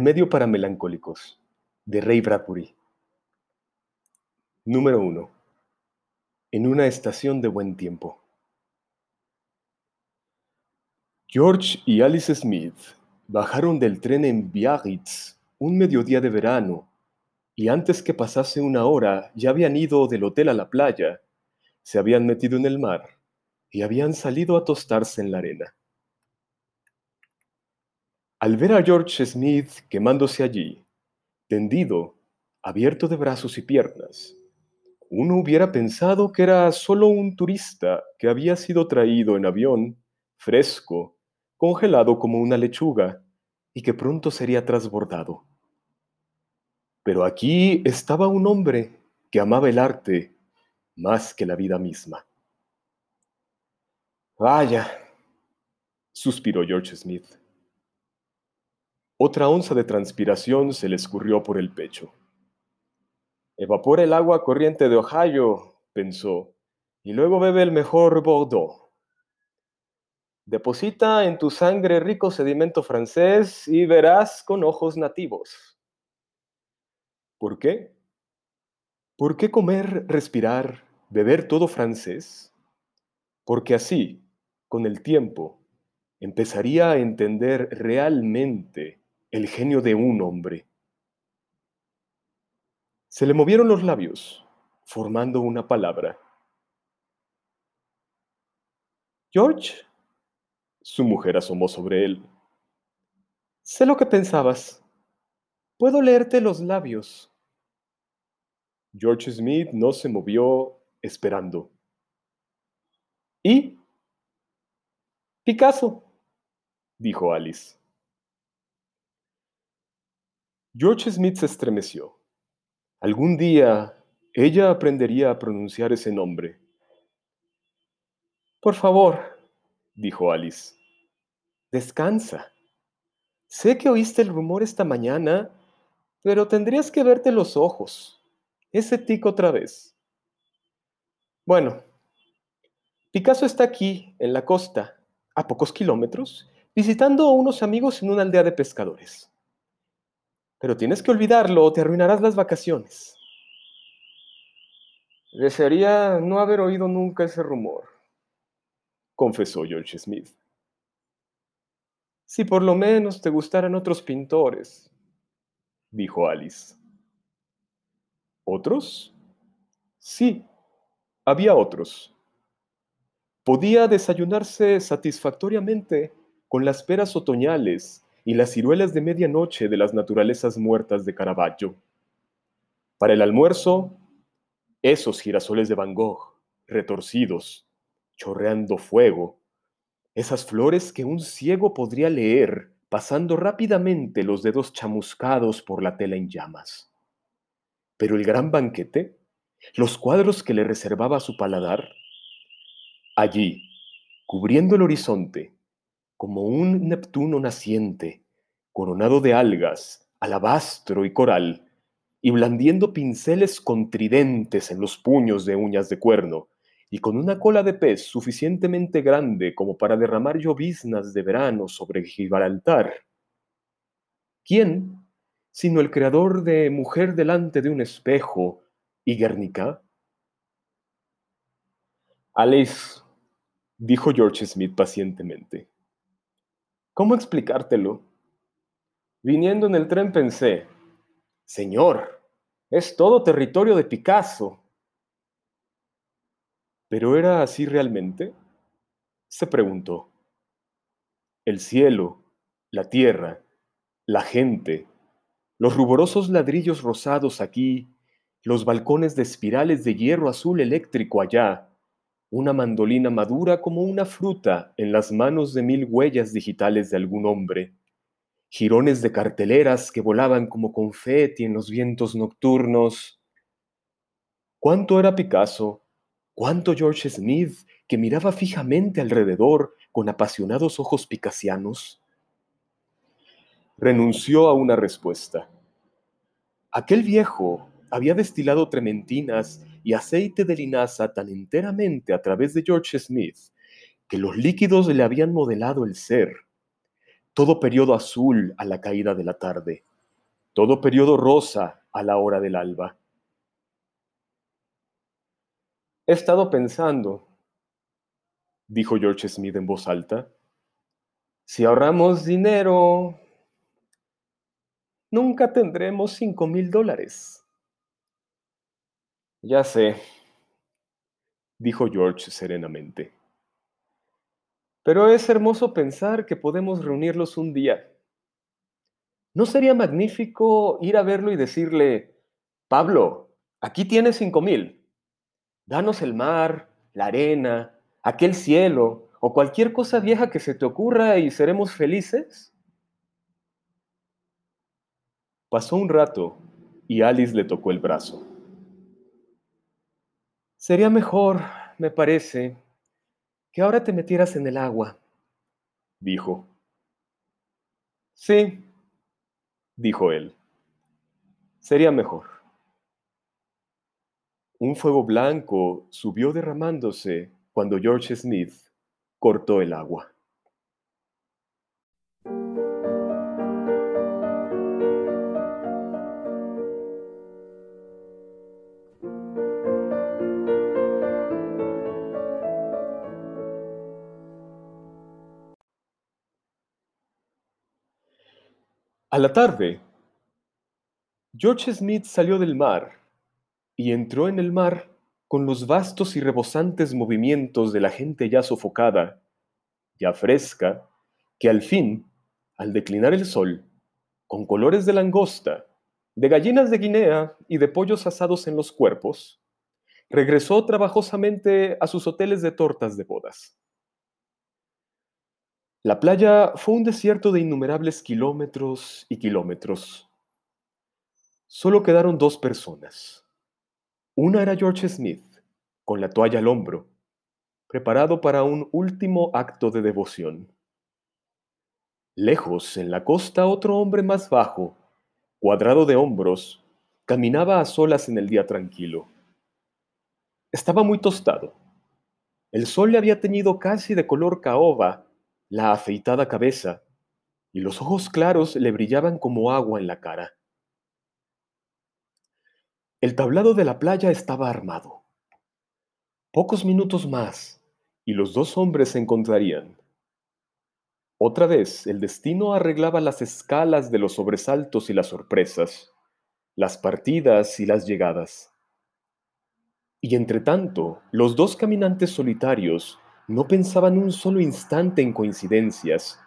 Remedio para melancólicos, de Ray Bradbury. Número 1. En una estación de buen tiempo. George y Alice Smith bajaron del tren en Biarritz un mediodía de verano y antes que pasase una hora ya habían ido del hotel a la playa, se habían metido en el mar y habían salido a tostarse en la arena. Al ver a George Smith quemándose allí, tendido, abierto de brazos y piernas, uno hubiera pensado que era solo un turista que había sido traído en avión, fresco, congelado como una lechuga, y que pronto sería trasbordado. Pero aquí estaba un hombre que amaba el arte más que la vida misma. Vaya, suspiró George Smith. Otra onza de transpiración se le escurrió por el pecho. Evapora el agua corriente de Ohio, pensó, y luego bebe el mejor Bordeaux. Deposita en tu sangre rico sedimento francés y verás con ojos nativos. ¿Por qué? ¿Por qué comer, respirar, beber todo francés? Porque así, con el tiempo, empezaría a entender realmente el genio de un hombre. Se le movieron los labios, formando una palabra. George, su mujer asomó sobre él. Sé lo que pensabas. Puedo leerte los labios. George Smith no se movió esperando. ¿Y? Picasso, dijo Alice. George Smith se estremeció. Algún día ella aprendería a pronunciar ese nombre. Por favor, dijo Alice, descansa. Sé que oíste el rumor esta mañana, pero tendrías que verte los ojos. Ese tico otra vez. Bueno, Picasso está aquí, en la costa, a pocos kilómetros, visitando a unos amigos en una aldea de pescadores. Pero tienes que olvidarlo o te arruinarás las vacaciones. Desearía no haber oído nunca ese rumor, confesó George Smith. Si por lo menos te gustaran otros pintores, dijo Alice. ¿Otros? Sí, había otros. Podía desayunarse satisfactoriamente con las peras otoñales y las ciruelas de medianoche de las naturalezas muertas de Caravaggio. Para el almuerzo, esos girasoles de Van Gogh, retorcidos, chorreando fuego, esas flores que un ciego podría leer pasando rápidamente los dedos chamuscados por la tela en llamas. Pero el gran banquete, los cuadros que le reservaba su paladar, allí, cubriendo el horizonte, como un Neptuno naciente, coronado de algas, alabastro y coral, y blandiendo pinceles contridentes en los puños de uñas de cuerno, y con una cola de pez suficientemente grande como para derramar lloviznas de verano sobre Gibraltar. ¿Quién, sino el creador de Mujer delante de un espejo y Guernica? Alice, dijo George Smith pacientemente, ¿Cómo explicártelo? Viniendo en el tren pensé, Señor, es todo territorio de Picasso. ¿Pero era así realmente? Se preguntó. El cielo, la tierra, la gente, los ruborosos ladrillos rosados aquí, los balcones de espirales de hierro azul eléctrico allá, una mandolina madura como una fruta en las manos de mil huellas digitales de algún hombre, jirones de carteleras que volaban como confeti en los vientos nocturnos. ¿Cuánto era Picasso? ¿Cuánto George Smith que miraba fijamente alrededor con apasionados ojos picasianos? Renunció a una respuesta. Aquel viejo había destilado trementinas y aceite de linaza tan enteramente a través de George Smith que los líquidos le habían modelado el ser. todo periodo azul a la caída de la tarde, todo periodo rosa a la hora del alba. He estado pensando, dijo George Smith en voz alta, si ahorramos dinero, nunca tendremos cinco mil dólares. Ya sé, dijo George serenamente. Pero es hermoso pensar que podemos reunirlos un día. ¿No sería magnífico ir a verlo y decirle, Pablo, aquí tienes cinco mil. Danos el mar, la arena, aquel cielo o cualquier cosa vieja que se te ocurra y seremos felices? Pasó un rato y Alice le tocó el brazo. Sería mejor, me parece, que ahora te metieras en el agua, dijo. Sí, dijo él. Sería mejor. Un fuego blanco subió derramándose cuando George Smith cortó el agua. A la tarde, George Smith salió del mar y entró en el mar con los vastos y rebosantes movimientos de la gente ya sofocada, ya fresca, que al fin, al declinar el sol, con colores de langosta, de gallinas de Guinea y de pollos asados en los cuerpos, regresó trabajosamente a sus hoteles de tortas de bodas. La playa fue un desierto de innumerables kilómetros y kilómetros. Solo quedaron dos personas. Una era George Smith, con la toalla al hombro, preparado para un último acto de devoción. Lejos, en la costa, otro hombre más bajo, cuadrado de hombros, caminaba a solas en el día tranquilo. Estaba muy tostado. El sol le había teñido casi de color caoba la afeitada cabeza, y los ojos claros le brillaban como agua en la cara. El tablado de la playa estaba armado. Pocos minutos más, y los dos hombres se encontrarían. Otra vez el destino arreglaba las escalas de los sobresaltos y las sorpresas, las partidas y las llegadas. Y entre tanto, los dos caminantes solitarios no pensaban un solo instante en coincidencias,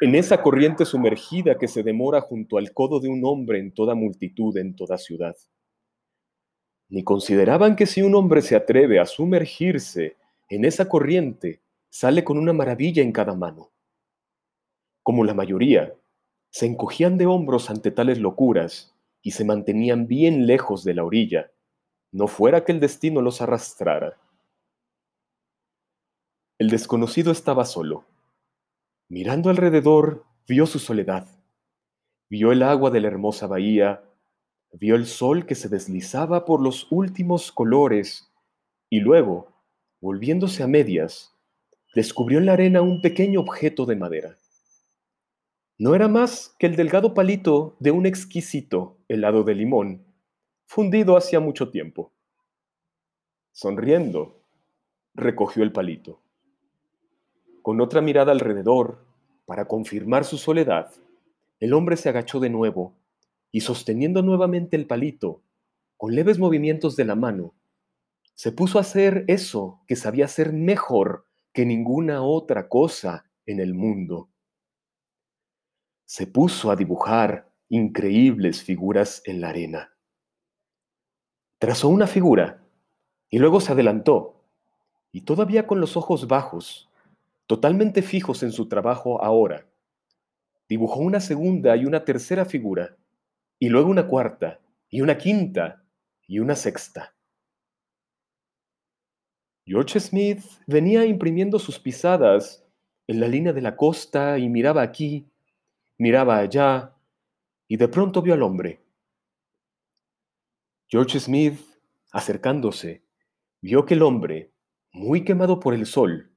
en esa corriente sumergida que se demora junto al codo de un hombre en toda multitud, en toda ciudad. Ni consideraban que si un hombre se atreve a sumergirse en esa corriente, sale con una maravilla en cada mano. Como la mayoría, se encogían de hombros ante tales locuras y se mantenían bien lejos de la orilla, no fuera que el destino los arrastrara. El desconocido estaba solo. Mirando alrededor, vio su soledad. Vio el agua de la hermosa bahía, vio el sol que se deslizaba por los últimos colores y luego, volviéndose a medias, descubrió en la arena un pequeño objeto de madera. No era más que el delgado palito de un exquisito helado de limón, fundido hacía mucho tiempo. Sonriendo, recogió el palito. Con otra mirada alrededor, para confirmar su soledad, el hombre se agachó de nuevo y sosteniendo nuevamente el palito, con leves movimientos de la mano, se puso a hacer eso que sabía hacer mejor que ninguna otra cosa en el mundo. Se puso a dibujar increíbles figuras en la arena. Trazó una figura y luego se adelantó, y todavía con los ojos bajos, totalmente fijos en su trabajo ahora. Dibujó una segunda y una tercera figura, y luego una cuarta, y una quinta, y una sexta. George Smith venía imprimiendo sus pisadas en la línea de la costa y miraba aquí, miraba allá, y de pronto vio al hombre. George Smith, acercándose, vio que el hombre, muy quemado por el sol,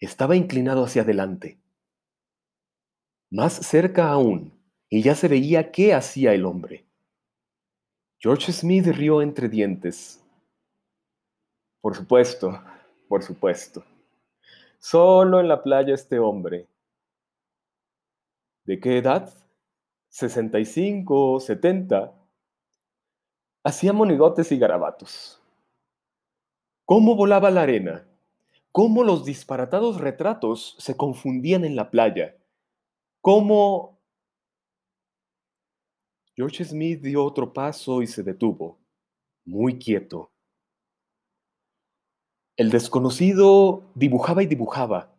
estaba inclinado hacia adelante. Más cerca aún, y ya se veía qué hacía el hombre. George Smith rió entre dientes. Por supuesto, por supuesto. Solo en la playa este hombre. ¿De qué edad? ¿65, 70? Hacía monigotes y garabatos. ¿Cómo volaba la arena? ¿Cómo los disparatados retratos se confundían en la playa? ¿Cómo... George Smith dio otro paso y se detuvo, muy quieto. El desconocido dibujaba y dibujaba,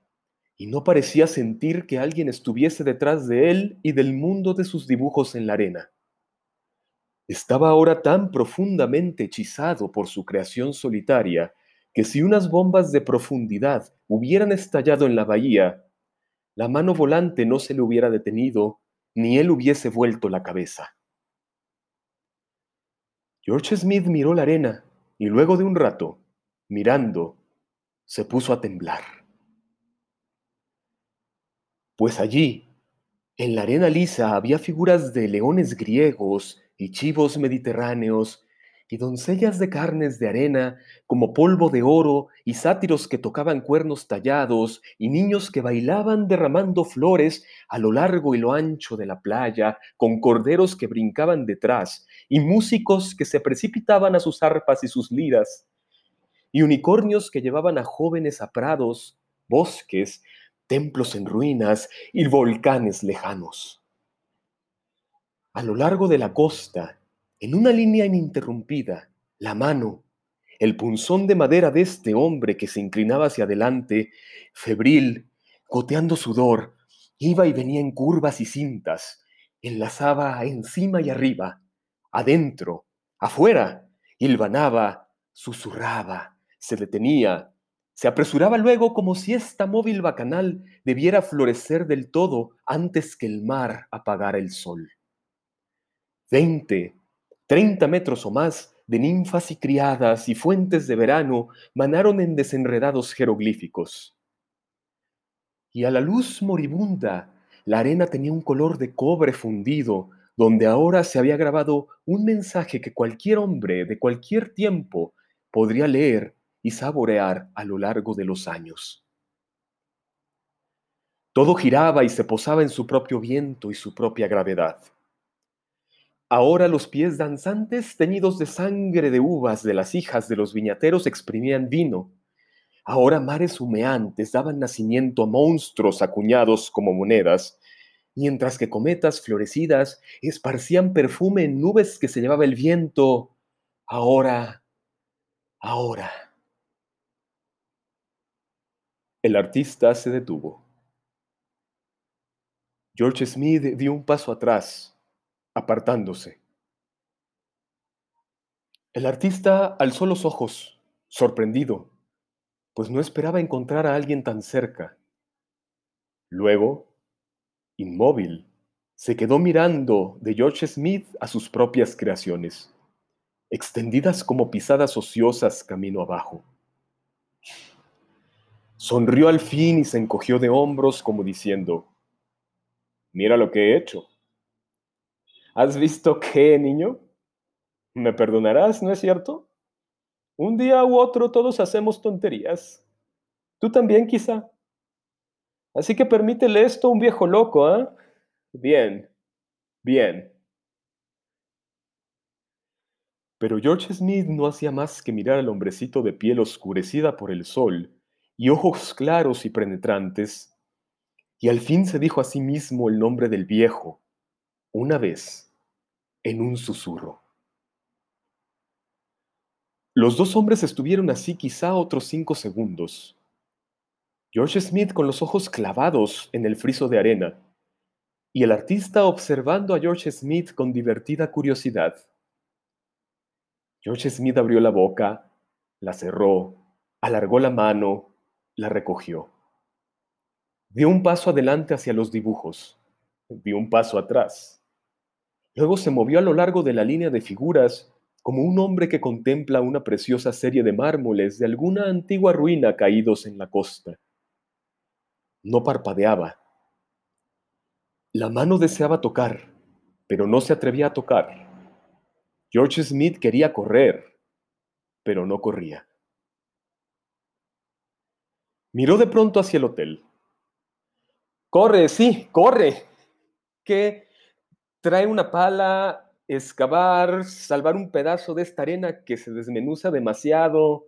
y no parecía sentir que alguien estuviese detrás de él y del mundo de sus dibujos en la arena. Estaba ahora tan profundamente hechizado por su creación solitaria que si unas bombas de profundidad hubieran estallado en la bahía, la mano volante no se le hubiera detenido, ni él hubiese vuelto la cabeza. George Smith miró la arena y luego de un rato, mirando, se puso a temblar. Pues allí, en la arena lisa, había figuras de leones griegos y chivos mediterráneos, y doncellas de carnes de arena, como polvo de oro, y sátiros que tocaban cuernos tallados, y niños que bailaban derramando flores a lo largo y lo ancho de la playa, con corderos que brincaban detrás, y músicos que se precipitaban a sus arpas y sus liras, y unicornios que llevaban a jóvenes a prados, bosques, templos en ruinas y volcanes lejanos. A lo largo de la costa, en una línea ininterrumpida, la mano, el punzón de madera de este hombre que se inclinaba hacia adelante, febril, goteando sudor, iba y venía en curvas y cintas, enlazaba encima y arriba, adentro, afuera, hilvanaba, susurraba, se detenía, se apresuraba luego como si esta móvil bacanal debiera florecer del todo antes que el mar apagara el sol. Veinte, treinta metros o más de ninfas y criadas y fuentes de verano manaron en desenredados jeroglíficos. Y a la luz moribunda, la arena tenía un color de cobre fundido, donde ahora se había grabado un mensaje que cualquier hombre de cualquier tiempo podría leer y saborear a lo largo de los años. Todo giraba y se posaba en su propio viento y su propia gravedad. Ahora los pies danzantes, teñidos de sangre de uvas de las hijas de los viñateros, exprimían vino. Ahora mares humeantes daban nacimiento a monstruos acuñados como monedas, mientras que cometas florecidas esparcían perfume en nubes que se llevaba el viento. Ahora, ahora. El artista se detuvo. George Smith dio un paso atrás apartándose. El artista alzó los ojos, sorprendido, pues no esperaba encontrar a alguien tan cerca. Luego, inmóvil, se quedó mirando de George Smith a sus propias creaciones, extendidas como pisadas ociosas camino abajo. Sonrió al fin y se encogió de hombros como diciendo, mira lo que he hecho. ¿Has visto qué, niño? ¿Me perdonarás, no es cierto? Un día u otro todos hacemos tonterías. Tú también quizá. Así que permítele esto a un viejo loco, ¿ah? Bien, bien. Pero George Smith no hacía más que mirar al hombrecito de piel oscurecida por el sol y ojos claros y penetrantes, y al fin se dijo a sí mismo el nombre del viejo, una vez en un susurro. Los dos hombres estuvieron así quizá otros cinco segundos. George Smith con los ojos clavados en el friso de arena y el artista observando a George Smith con divertida curiosidad. George Smith abrió la boca, la cerró, alargó la mano, la recogió. Dio un paso adelante hacia los dibujos, dio un paso atrás Luego se movió a lo largo de la línea de figuras como un hombre que contempla una preciosa serie de mármoles de alguna antigua ruina caídos en la costa. No parpadeaba. La mano deseaba tocar, pero no se atrevía a tocar. George Smith quería correr, pero no corría. Miró de pronto hacia el hotel. Corre, sí, corre. ¿Qué? Trae una pala, excavar, salvar un pedazo de esta arena que se desmenuza demasiado,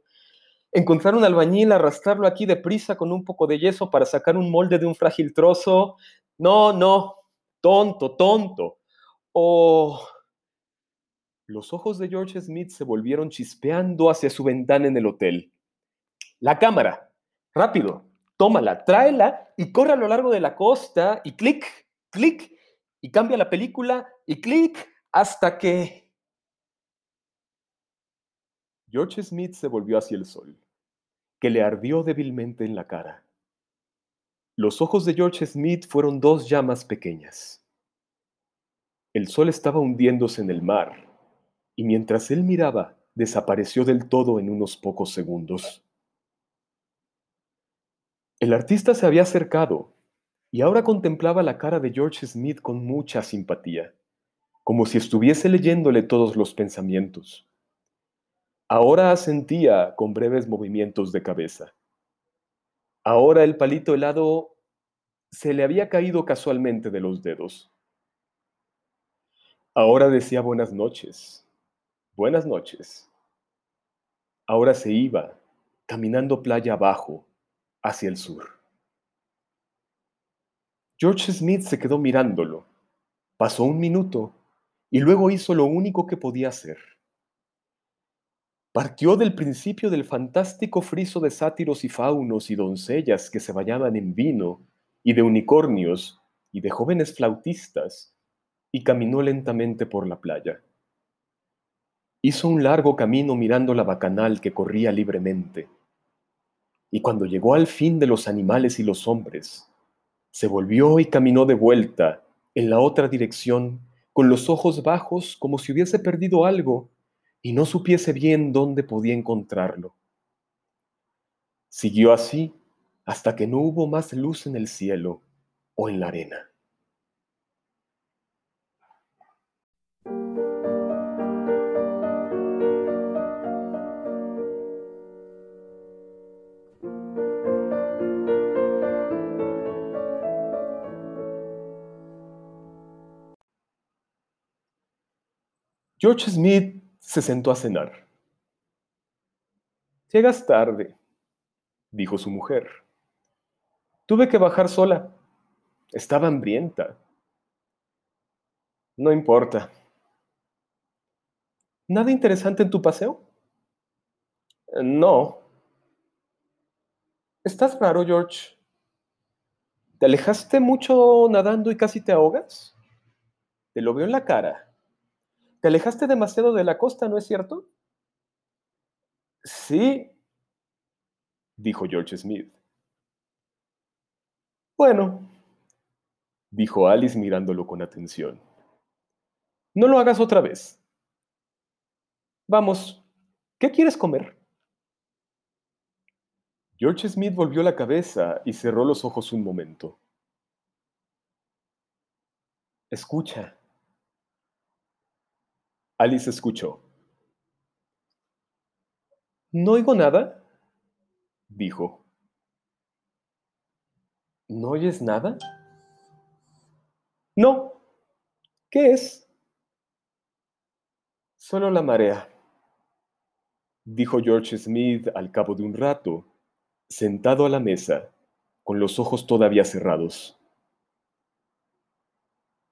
encontrar un albañil, arrastrarlo aquí deprisa con un poco de yeso para sacar un molde de un frágil trozo. No, no, tonto, tonto. Oh. Los ojos de George Smith se volvieron chispeando hacia su ventana en el hotel. La cámara, rápido, tómala, tráela y corre a lo largo de la costa y clic, clic, y cambia la película y clic hasta que... George Smith se volvió hacia el sol, que le ardió débilmente en la cara. Los ojos de George Smith fueron dos llamas pequeñas. El sol estaba hundiéndose en el mar, y mientras él miraba, desapareció del todo en unos pocos segundos. El artista se había acercado y ahora contemplaba la cara de George Smith con mucha simpatía, como si estuviese leyéndole todos los pensamientos. Ahora asentía con breves movimientos de cabeza. Ahora el palito helado se le había caído casualmente de los dedos. Ahora decía buenas noches, buenas noches. Ahora se iba, caminando playa abajo, hacia el sur. George Smith se quedó mirándolo. Pasó un minuto y luego hizo lo único que podía hacer partió del principio del fantástico friso de sátiros y faunos y doncellas que se bañaban en vino, y de unicornios, y de jóvenes flautistas, y caminó lentamente por la playa. Hizo un largo camino mirando la bacanal que corría libremente, y cuando llegó al fin de los animales y los hombres, se volvió y caminó de vuelta en la otra dirección, con los ojos bajos como si hubiese perdido algo y no supiese bien dónde podía encontrarlo. Siguió así hasta que no hubo más luz en el cielo o en la arena. George Smith se sentó a cenar. Llegas tarde, dijo su mujer. Tuve que bajar sola. Estaba hambrienta. No importa. ¿Nada interesante en tu paseo? No. ¿Estás raro, George? ¿Te alejaste mucho nadando y casi te ahogas? Te lo veo en la cara. Te alejaste demasiado de la costa, ¿no es cierto? Sí, dijo George Smith. Bueno, dijo Alice mirándolo con atención. No lo hagas otra vez. Vamos, ¿qué quieres comer? George Smith volvió la cabeza y cerró los ojos un momento. Escucha, Alice escuchó. No oigo nada, dijo. ¿No oyes nada? No. ¿Qué es? Solo la marea, dijo George Smith al cabo de un rato, sentado a la mesa, con los ojos todavía cerrados.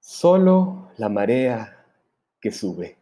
Solo la marea que sube.